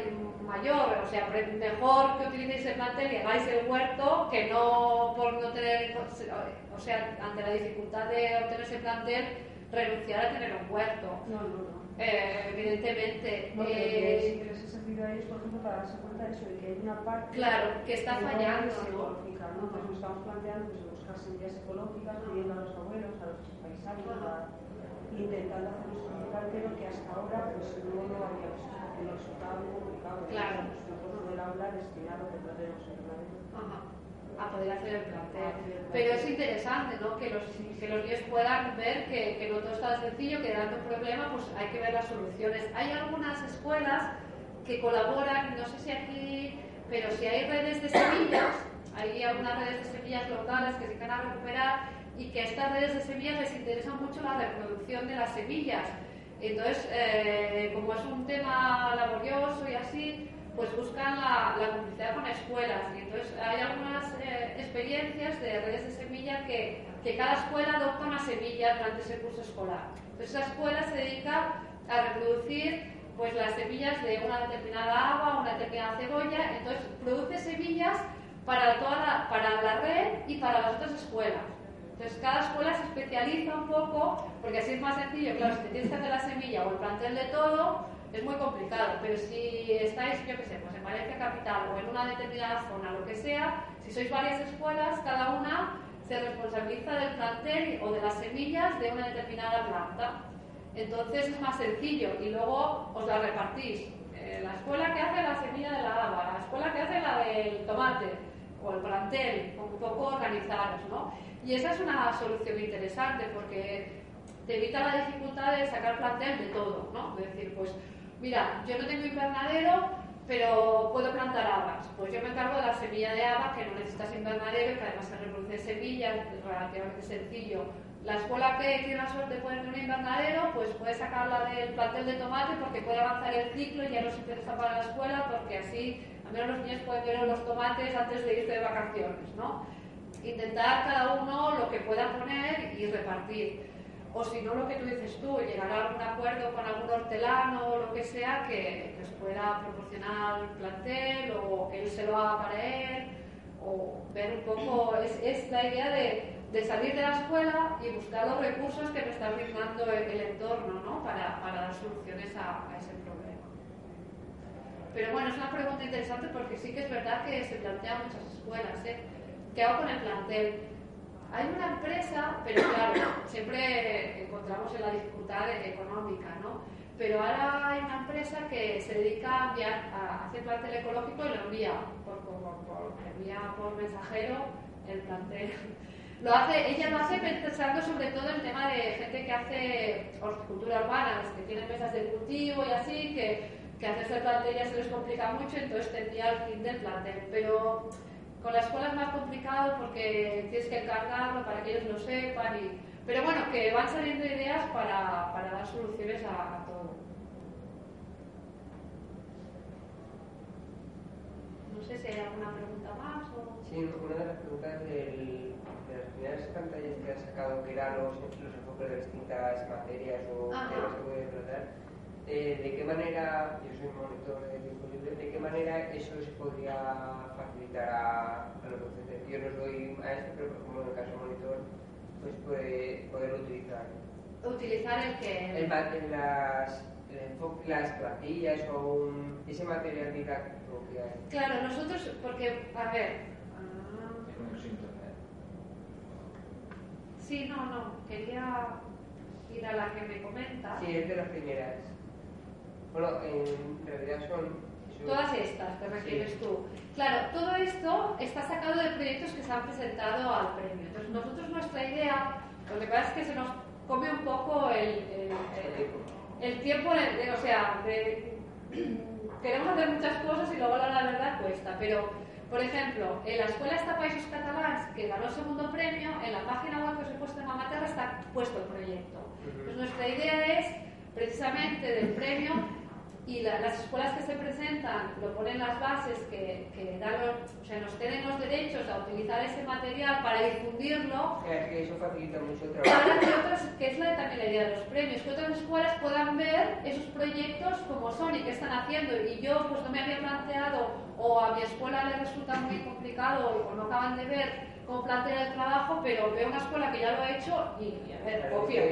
mayor, o sea, mejor que utilicéis el plantel y hagáis el huerto que no por no tener, o sea, ante la dificultad de obtener ese plantel, renunciar a tener un huerto. No, no, no. Eh, evidentemente. No, eh, si les ha servido a ellos, por ejemplo, para darse cuenta de eso, de que hay una parte claro, que está fallando. ¿no? ecológica, ¿no? Entonces nos estamos planteando pues, buscar semillas ecológicas, pidiendo a los abuelos, a los paisanos, a, intentando hacer nuestro plantel, que hasta ahora pues, no lo habíamos hecho el resultado complicado. Claro. poder hablar destinado que a poder hacer el plantel. Pero es interesante ¿no? que, los, que los niños puedan ver que, que no todo está sencillo, que dando un problema pues hay que ver las soluciones. Hay algunas escuelas que colaboran, no sé si aquí, pero si hay redes de semillas, hay algunas redes de semillas locales que se van a recuperar y que a estas redes de semillas les interesa mucho la reproducción de las semillas entonces, eh, como es un tema laborioso y así, pues buscan la, la complicidad con escuelas. Y entonces hay algunas de redes de semilla que, que, cada escuela adopta una semilla durante ese curso escolar. Entonces, esa escuela se dedica a reproducir pues, las semillas de una determinada agua, una determinada cebolla. Entonces, produce semillas para, toda la, para la red y para las otras escuelas. Entonces, cada escuela se especializa un poco, porque así es más sencillo. Claro, si tienes que hacer la semilla o el plantel de todo, es muy complicado. Pero si estáis, yo qué sé, pues en Valencia Capital o en una determinada zona, lo que sea, si sois varias escuelas, cada una se responsabiliza del plantel o de las semillas de una determinada planta. Entonces es más sencillo y luego os la repartís. Eh, la escuela que hace la semilla de la haba, la escuela que hace la del tomate o el plantel, un poco organizados, ¿no? Y esa es una solución interesante porque te evita la dificultad de sacar plantel de todo, ¿no? Es decir, pues, mira, yo no tengo invernadero, pero puedo plantar habas. Pues yo me encargo de la semilla de habas, que no necesitas invernadero, que además se reproduce semillas, es relativamente sencillo. La escuela que tiene la suerte de poner un invernadero, pues puede sacarla del plantel de tomate porque puede avanzar el ciclo y ya no se interesa para la escuela porque así al menos los niños pueden ver los tomates antes de irse de vacaciones, ¿no? intentar cada uno lo que pueda poner y repartir. O si no, lo que tú dices tú, llegar a algún acuerdo con algún hortelano o lo que sea que les pueda proporcionar el plantel o que él se lo haga para él, o ver un poco, es, es la idea de, de, salir de la escuela y buscar los recursos que me está brindando el, entorno ¿no? para, para, dar soluciones a, a ese problema. Pero bueno, es una pregunta interesante porque sí que es verdad que se plantean muchas escuelas. ¿eh? ¿Qué hago con el plantel? Hay una empresa, pero claro, siempre encontramos en la dificultad económica, ¿no? Pero ahora hay una empresa que se dedica a enviar, a hacer plantel ecológico y lo envía por, envía por mensajero el plantel. Lo hace, ella lo hace pensando sobre todo en el tema de gente que hace horticultura urbana, que tienen mesas de cultivo y así, que, que hacerse el plantel ya se les complica mucho, entonces te envía el fin del plantel. Pero con la escuela es más complicado porque tienes que encargarlo para que ellos lo sepan. Y... Pero bueno, que van saliendo ideas para, para dar soluciones a, todo. No sé si hay alguna pregunta más. O... Sí, una de las preguntas del, de las primeras pantallas que has sacado, que eran los, los enfoques de distintas materias o temas que pueden tratar, eh, ¿de qué manera, yo soy monitor de tiempo libre, de qué manera eso se podría a, los docentes. Yo no soy maestro, pero como en el caso monitor, pues puede, poder utilizar. ¿Utilizar el que? El, las, las plantillas o un, ese material didáctico que hay. Claro, nosotros, porque, a ver. Sí, no, no, quería ir a la que me comenta. Sí, es de las primeras. Bueno, en realidad son... Todas estas, te refieres tú. Claro, todo esto está sacado de proyectos que se han presentado al premio. Entonces, nosotros nuestra idea, lo que pasa es que se nos come un poco el, el, tiempo, de, o sea, queremos hacer muchas cosas y luego la verdad cuesta, pero por ejemplo, en la Escuela esta Países Catalans, que ganó el segundo premio, en la página web que os he puesto en Mamaterra está puesto el proyecto. Pues nuestra idea es, precisamente del premio, y las escuelas que se presentan proponen las bases que, que dan o sea, nos tienen los derechos a utilizar ese material para difundirlo. que eso facilita mucho el trabajo. Para que otras, que es la, también la idea de los premios, que otras escuelas puedan ver esos proyectos como son y qué están haciendo. Y yo pues no me había planteado, o a mi escuela le resulta muy complicado, o no acaban de ver cómo plantear el trabajo, pero veo una escuela que ya lo ha hecho y, a ver, copio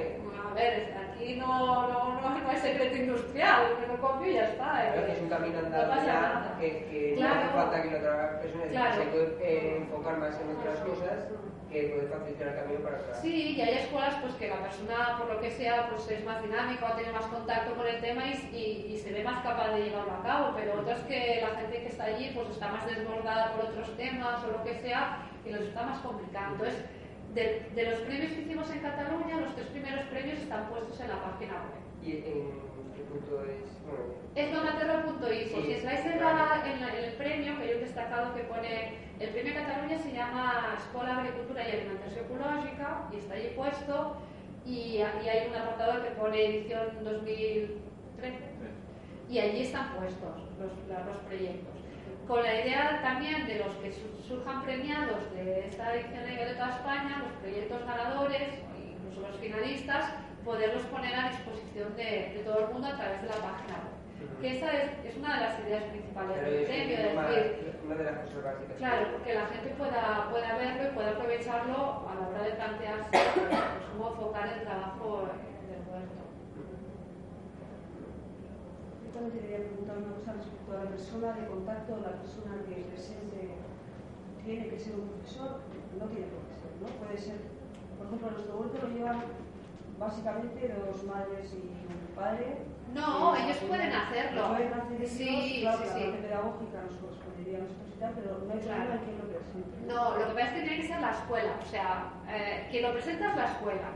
a ver, aquí no, no, no, no hay secreto industrial, que no copio y ya está. Claro, que es un camino andado ya, que, que no hace falta que la otra persona se puede eh, enfocar más en otras cosas que puede facilitar el camino para atrás. Sí, y hay escuelas pues que la persona, por lo que sea, pues es más dinámica o tiene más contacto con el tema y, y, y, se ve más capaz de llevarlo a cabo, pero otras que la gente que está allí pues está más desbordada por otros temas o lo que sea y los está más complicado. Entonces, de, de, los premios que hicimos en Cataluña, los tres primeros premios están puestos en la página web. ¿Y en qué punto es? Bueno, es nomaterra.info. Sí, si estáis en, la, en, el premio, que hay un destacado que pone, el premio Cataluña se llama Escuela Agricultura y Alimentación Ecológica y está allí puesto y, y hay un apartado que pone edición 2013 y allí están puestos los, los proyectos con la idea también de los que surjan premiados de esta edición de toda España, los proyectos ganadores, incluso los finalistas, poderlos poner a disposición de, todo el mundo a través de la página web. Que esa es, una de las ideas principales del premio, es decir, una de las cosas básicas. Claro, que la gente pueda, pueda verlo y pueda aprovecharlo a la hora de plantearse pues, cómo enfocar el trabajo del huerto también te quería preguntar una cosa respecto a la persona de contacto, la persona que presente tiene que ser un profesor, no tiene por qué ser, ¿no? Puede ser, por ejemplo, nuestro huerto lo llevan básicamente dos madres y un padre. No, ellos pueden hacerlo. Pueden hacer sí, claro, sí, la sí. parte pedagógica nos correspondería a nosotros y tal, pero no hay problema en quién lo presente. No, lo que pasa es que tiene que ser la escuela, o sea, eh, quien lo presenta es la escuela.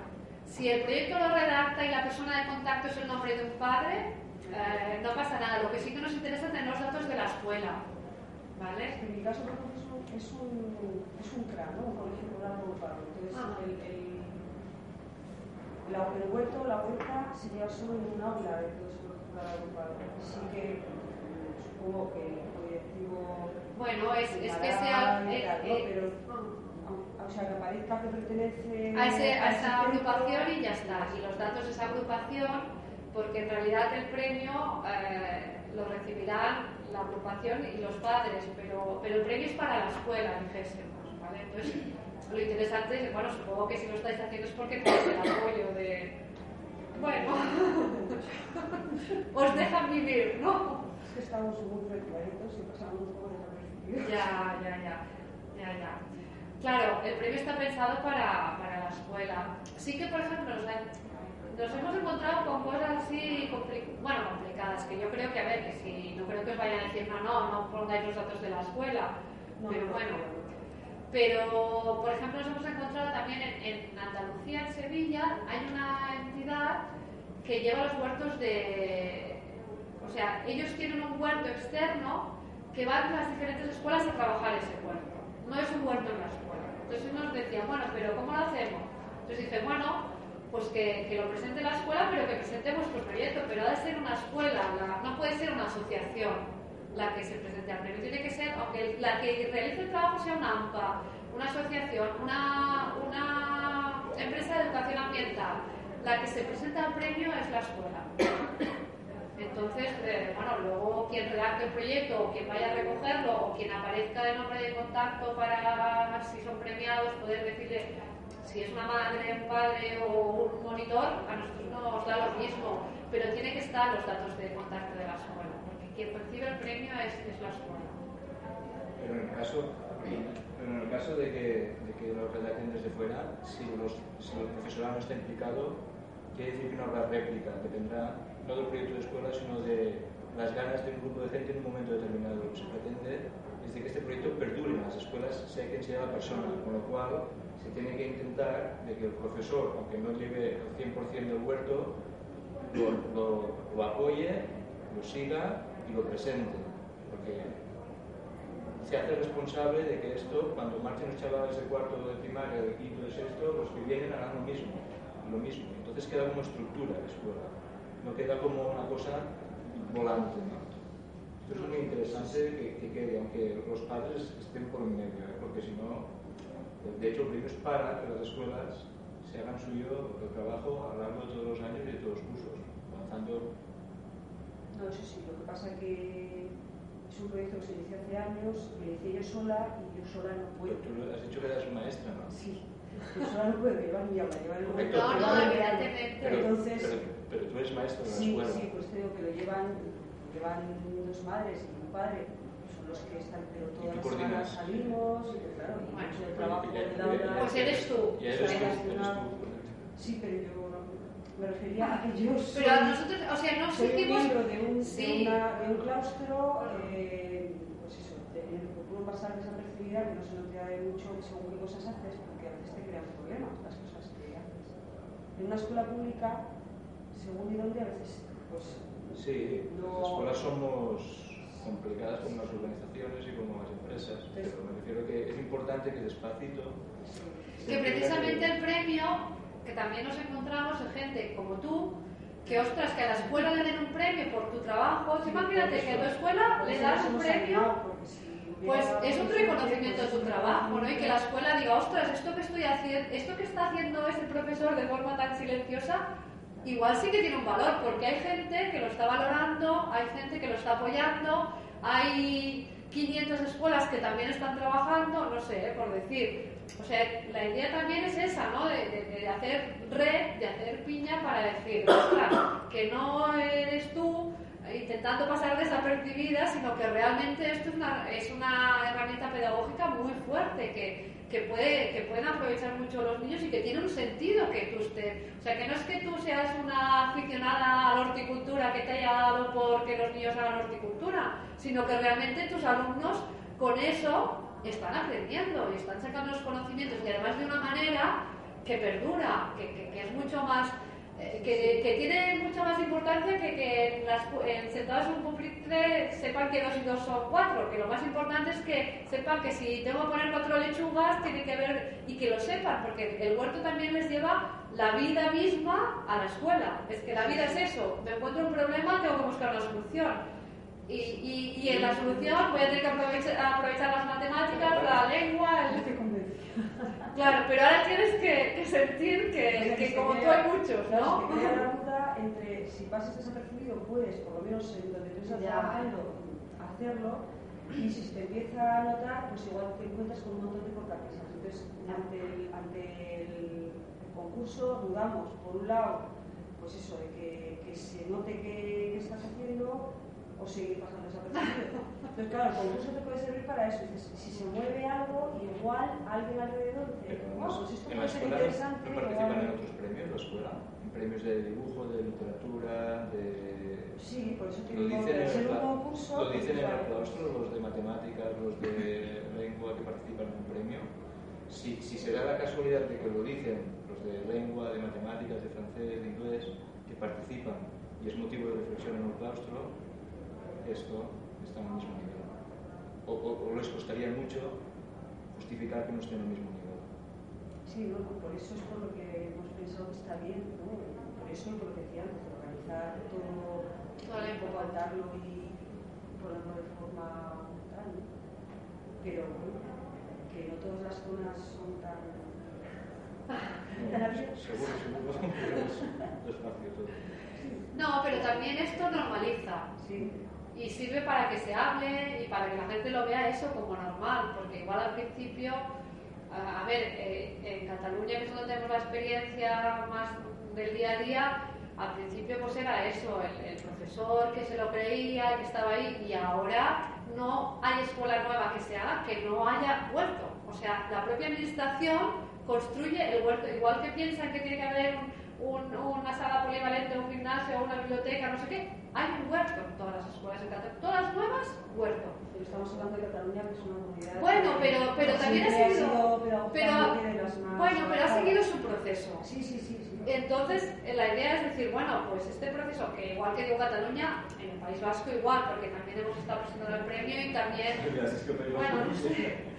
Si el proyecto lo redacta y la persona de contacto es el nombre de un padre, eh, no pasa nada. Lo que sí que nos interesa es tener los datos de la escuela. ¿Vale? En mi caso, por ejemplo, es un, es un CRA, ¿no? un colegio rural agrupado. Entonces, ah. el, el, huerto, la huerta se lleva solo en un aula de todo ese colegio rural agrupado. Así que supongo que el directivo. Bueno, es, es que sea. Eh, eh, pero, o sea, que aparezca que pertenece a, ese, a esa agrupación y ya está. Y los datos de esa agrupación porque en realidad el premio eh, lo recibirán la agrupación y los padres, pero, pero el premio es para la escuela, dijésemos, ¿vale? Entonces, lo interesante es, bueno, supongo que si lo estáis haciendo es porque tenéis el apoyo de... Bueno, os dejan vivir, ¿no? Es que estamos muy reclaritos y pasamos un poco de Ya, ya, ya, ya, ya. Claro, el premio está pensado para, para la escuela. Sí que, por ejemplo, nos hemos encontrado con cosas así, bueno, complicadas, que yo creo que, a ver, que si no creo que os vayan a decir, no, no, no pongáis los datos de la escuela, pero bueno. Pero, por ejemplo, nos hemos encontrado también en, Andalucía, en Sevilla, hay una entidad que lleva los huertos de... O sea, ellos tienen un huerto externo que van a las diferentes escuelas a trabajar ese huerto. No es un huerto en la escuela. Entonces nos decía, bueno, pero ¿cómo lo hacemos? Entonces dice, bueno, pues que, que, lo presente la escuela, pero que presente vuestro proyecto. Pero ha de ser una escuela, no puede ser una asociación la que se presente al premio. Tiene que ser, aunque la que realice el trabajo sea una AMPA, una asociación, una, una empresa de educación ambiental, la que se presenta al premio es la escuela. Entonces, eh, bueno, luego quien redacte el proyecto o quien vaya a recogerlo o quien aparezca de nombre de contacto para, si son premiados, poder decirle si es una madre, un padre o un monitor, a nosotros nos da lo mismo, pero tiene que estar los datos de contacto de la escuela, porque quien recibe el premio es, es la escuela. Pero en el caso, pero en el caso de, que, de que lo redacten desde fuera, si, los, si el profesorado no está implicado, quiere decir que no habrá réplica, dependerá no del proyecto de escuela, sino de las ganas de un grupo de gente en un momento determinado. Lo que se pretende es de que este proyecto perdure en las escuelas, sea quien sea la persona, con lo cual se tiene que intentar de que el profesor, aunque no lleve el 100% del huerto, lo, lo, lo apoye, lo siga y lo presente. Porque se hace responsable de que esto, cuando marchen los chavales de cuarto de primaria, de quinto, de sexto, los que vienen harán lo mismo, lo mismo. Entonces queda como estructura la escuela, no queda como una cosa volante. ¿no? Esto es muy interesante que, que, quede, aunque los padres estén por en medio, ¿eh? porque si no, de hecho, el primero es para que las escuelas se hagan suyo el trabajo a lo largo de todos los años y de todos los cursos, avanzando. No, eso sí, lo que pasa es que es un proyecto que se inició hace años, lo hice yo sola y yo sola no puedo. Pero tú has dicho que eras maestra, ¿no? Sí, yo sola no puedo llevar mi aula, llevar el Correcto, No, no, evidentemente. Pero, Entonces, pero, pero tú eres maestra de la sí, escuela. sí, pues te digo que lo llevan, llevan dos madres y un padre, son los que están, pero tú todas las semanas salimos, y claro, y Bueno, mucho el trabajo ya- aula. ya- Pues eres tú. Ya eres tú, eres tú, correcto. Sí, pero yo me refería a que yo soy, Pero nosotros, o sea, no soy miembro de un, Sí. de una- de un claustro, eh, pues eso, de, en el que puedo pasar desapercibida, que no se nos de mucho según qué cosas haces, porque a veces te crean problemas las cosas que haces. En una escuela pública, según y dónde, a veces, pues, Sí, No. las escuelas somos complicadas como las organizaciones y como las empresas, pero me refiero que es importante que despacito que precisamente el premio, que también nos encontramos en gente como tú, que ostras, que a la escuela le den un premio por tu trabajo, tú imagínate que a tu escuela le das un premio, pues es un reconocimiento de tu trabajo, ¿no? Y que la escuela diga, ostras, esto que estoy haciendo, esto que está haciendo ese profesor de forma tan silenciosa, igual sí que tiene un valor, porque hay gente que lo está valorando, hay gente que lo está apoyando, hay 500 escuelas que también están trabajando, no sé, ¿eh? por decir. O sea, la idea también es esa, ¿no? De, hacer red, de hacer piña para decir, que no eres tú intentando pasar desapercibida, sino que realmente esto es una, es una herramienta pedagógica muy fuerte que, que, puede, que pueden aprovechar mucho los niños y que tiene un sentido que tú estés. O sea, que no es que tú seas una aficionada a la horticultura que te haya dado porque los niños hagan horticultura, sino que realmente tus alumnos con eso están aprendiendo y están sacando los conocimientos y además de una manera que perdura, que- que es mucho más, eh, que, tiene mucha más importancia que que en las, en- sentados en un pupitre sepan que dos y dos son cuatro, que lo más importante es que sepan que si tengo que poner cuatro lechugas tiene que ver y que lo sepan, porque el huerto también les lleva la vida misma a la escuela. Es que la vida es eso, me encuentro un problema, tengo que buscar una solución. Y, y, y en la solución voy a tener que aprovechar, aprovechar las matemáticas, la lengua, el... Claro, pero ahora tienes que, que sentir que, que como tú hay muchos, ¿no? Se la duda entre si pasas desapercibido, puedes, por lo menos en donde tú estás trabajando, hacerlo, y si se te empieza a notar, pues igual te encuentras con un montón de cortapisas. Entonces, ante el, ante el concurso, dudamos, por un lado, pues eso, de que, que se note que, que estás haciendo o seguir pasando desapercibido. Entonces, claro, el concurso te puede servir para eso. Si se mueve algo, igual alguien alrededor dice, en "Oh, pues esto puede ser interesante. no participan en algo". otros premios, la escuela, en premios de dibujo, de literatura, de... Sí, por eso te digo, dicen ser un concurso. lo dicen en el claustro, los de matemáticas, los de lengua que participan en un premio. Si, si se da la casualidad de que lo dicen los de lengua, de matemáticas, de francés, de inglés, que participan y es motivo de reflexión en un claustro, esto está en el mismo nivel. O, o- o les costaría mucho justificar que no esté en el mismo nivel. Sí, no, no, por eso es por lo que hemos pensado que está bien, ¿no? Por eso lo que decía antes, organizar todo, un poco atarlo y ponerlo de forma tal, ¿no? Pero bueno, que no todas las zonas son tan... abiertas. Seguro, seguro, es todo. No, pero también esto normaliza. Sí, Y sirve para que se hable y para que la gente lo vea eso como normal, porque igual al principio, a, ver, eh, en Cataluña, que es donde tenemos la experiencia más del día a día, al principio pues era eso, el, el profesor que se lo creía, que estaba ahí, y ahora no hay escuela nueva que se haga que no haya huerto. O sea, la propia administración construye el huerto, igual que piensan que tiene que haber un, una sala polivalente, un gimnasio, una biblioteca, no sé qué, hay un huerto en todas las escuelas de Cataluña. Todas nuevas, huerto. Pero estamos hablando de Cataluña, que es una comunidad. Bueno, pero, pero también ha seguido. pero, bueno, pero ha seguido su proceso. Sí, sí, sí. Entonces, la idea es decir, bueno, pues este proceso, que igual que digo Cataluña, en el País Vasco igual, porque también hemos estado presentando el premio y también. Bueno, no sé.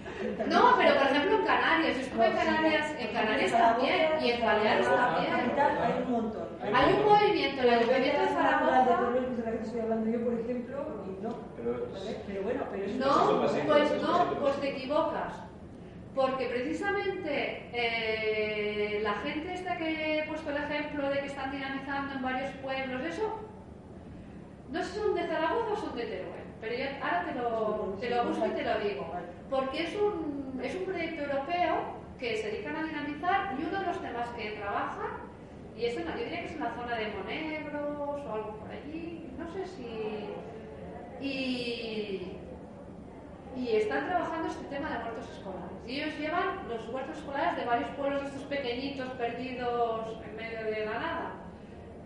No, pero por ejemplo en Canarias, yo estuve en Canarias, en Canarias también y en Baleares también. Hay un montón. Hay un movimiento, el Ayuntamiento de Zaragoza. de la que estoy hablando yo, por ejemplo, y no. Pero bueno, pero No, pues no, pues te equivocas. Porque precisamente eh, la gente esta que he puesto el ejemplo de que están dinamizando en varios pueblos, eso, no sé si son de Zaragoza o son de Teruel, pero ya, ahora te lo, te lo busco y te lo digo. porque es un, es un proyecto europeo que se dedican a dinamizar y uno de los temas que trabajan, y es en yo diría que es en la zona de Monegros o algo por allí, no sé si... Y, y están trabajando este tema de huertos escolares. Y ellos llevan los huertos escolares de varios pueblos, estos pequeñitos perdidos en medio de la nada.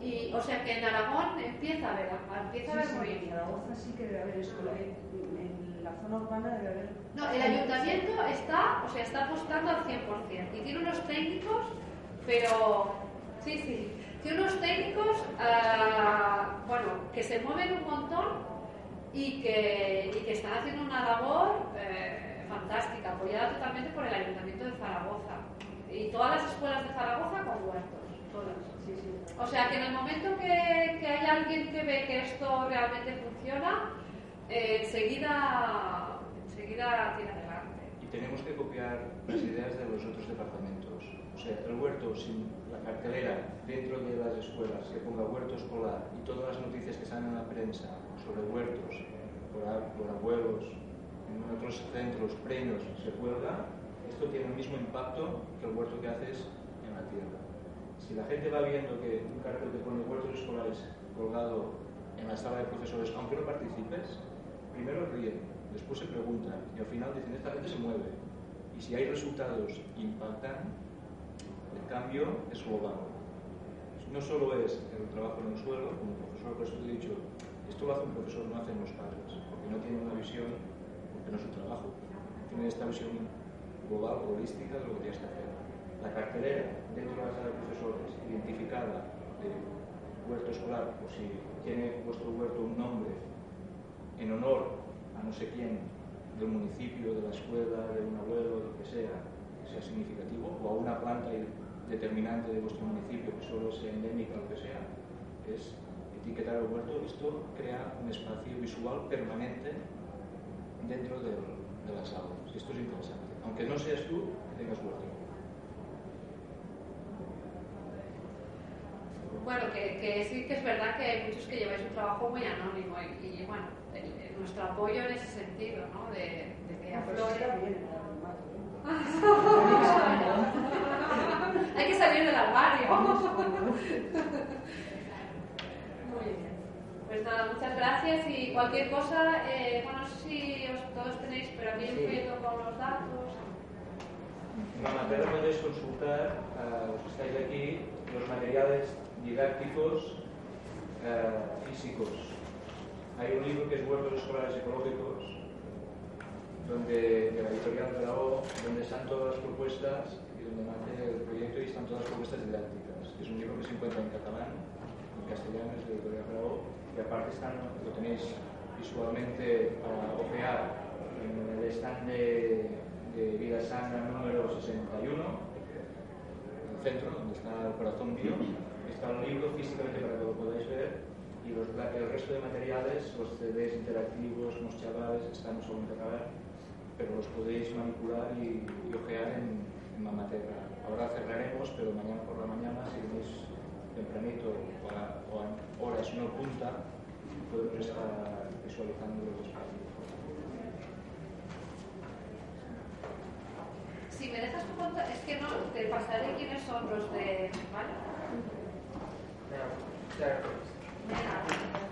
Y, o sea que en Aragón empieza a haber, empieza a haber movimiento. En Zaragoza sí que debe haber escolares la zona urbana debe haber... No, el ayuntamiento está, o sea, está apostando al 100% y tiene unos técnicos, pero... Sí, sí. Tiene unos técnicos, uh, bueno, que se mueven un montón y que, y que están haciendo una labor eh, fantástica, apoyada totalmente por el Ayuntamiento de Zaragoza. Y todas las escuelas de Zaragoza con huertos, todas. Sí, sí. O sea que en el momento que, que hay alguien que ve que esto realmente funciona, eh, enseguida, enseguida tiene adelante. Y tenemos que copiar las ideas de los otros departamentos. O sea, el huerto sin la cartelera dentro de las escuelas que ponga huerto escolar y todas las noticias que salen en la prensa sobre huertos por, por abuelos, en otros centros, premios, se cuelga, esto tiene el mismo impacto que el huerto que haces en la tierra. Si la gente va viendo que un cartel que pone huertos escolares colgado en la sala de profesores, aunque no participes, primero ríen, después se preguntan y al final dicen, esta gente se mueve. Y si hay resultados impactan, el cambio es global. No solo es el trabajo en el suelo, como profesor, por eso te he dicho, esto lo hace un profesor, no hacen los padres, porque no tienen una visión, porque no es su trabajo, tienen esta visión global, holística de lo que tienes que hacer. La cartelera dentro de la sala de profesores, identificada de huerto escolar, o si tiene vuestro huerto un nombre en honor a no sé quién del municipio, de la escuela, de un abuelo, lo que sea, que sea significativo, o a una planta determinante de vuestro municipio que solo sea endémica, lo que sea, es etiquetar el huerto. Esto crea un espacio visual permanente dentro de, de las aulas. Esto es interesante. Aunque no seas tú que tengas huerto. Bueno, que, que, sí que es verdad que hay muchos que lleváis un trabajo muy anónimo y, y bueno, nuestro apoyo en ese sentido, ¿no? De, de que aflore. Hay que salir del armario. Pues nada, muchas gracias y cualquier cosa, eh, bueno, no sé si os, todos tenéis, pero aquí sí. estoy con los datos. Mamá, pero podéis consultar, uh, los que estáis aquí, los materiales didácticos uh, físicos hay un libro que es Huertos Escolares Ecológicos, donde, de la editorial de la O, donde están todas las propuestas y donde nace el proyecto y están todas las propuestas didácticas. Es un libro que se encuentra en catalán, castellano, es de la editorial de la O, y aparte están, lo tenéis visualmente para ojear en el stand de, de Vida Sana número 61, en el centro, donde está el corazón bio. Está un libro físicamente para que lo podáis ver y los, el resto de materiales, los CDs interactivos, los chavales, están solo en catalán, pero los podéis manipular y, y ojear en, en Mamaterra. Ahora cerraremos, pero mañana por la mañana, si venís tempranito o a, o a horas no punta, podemos estar visualizando los espacios. Si me dejas tu contar, es que no, te pasaré quiénes son los de... ¿Vale? Claro, claro.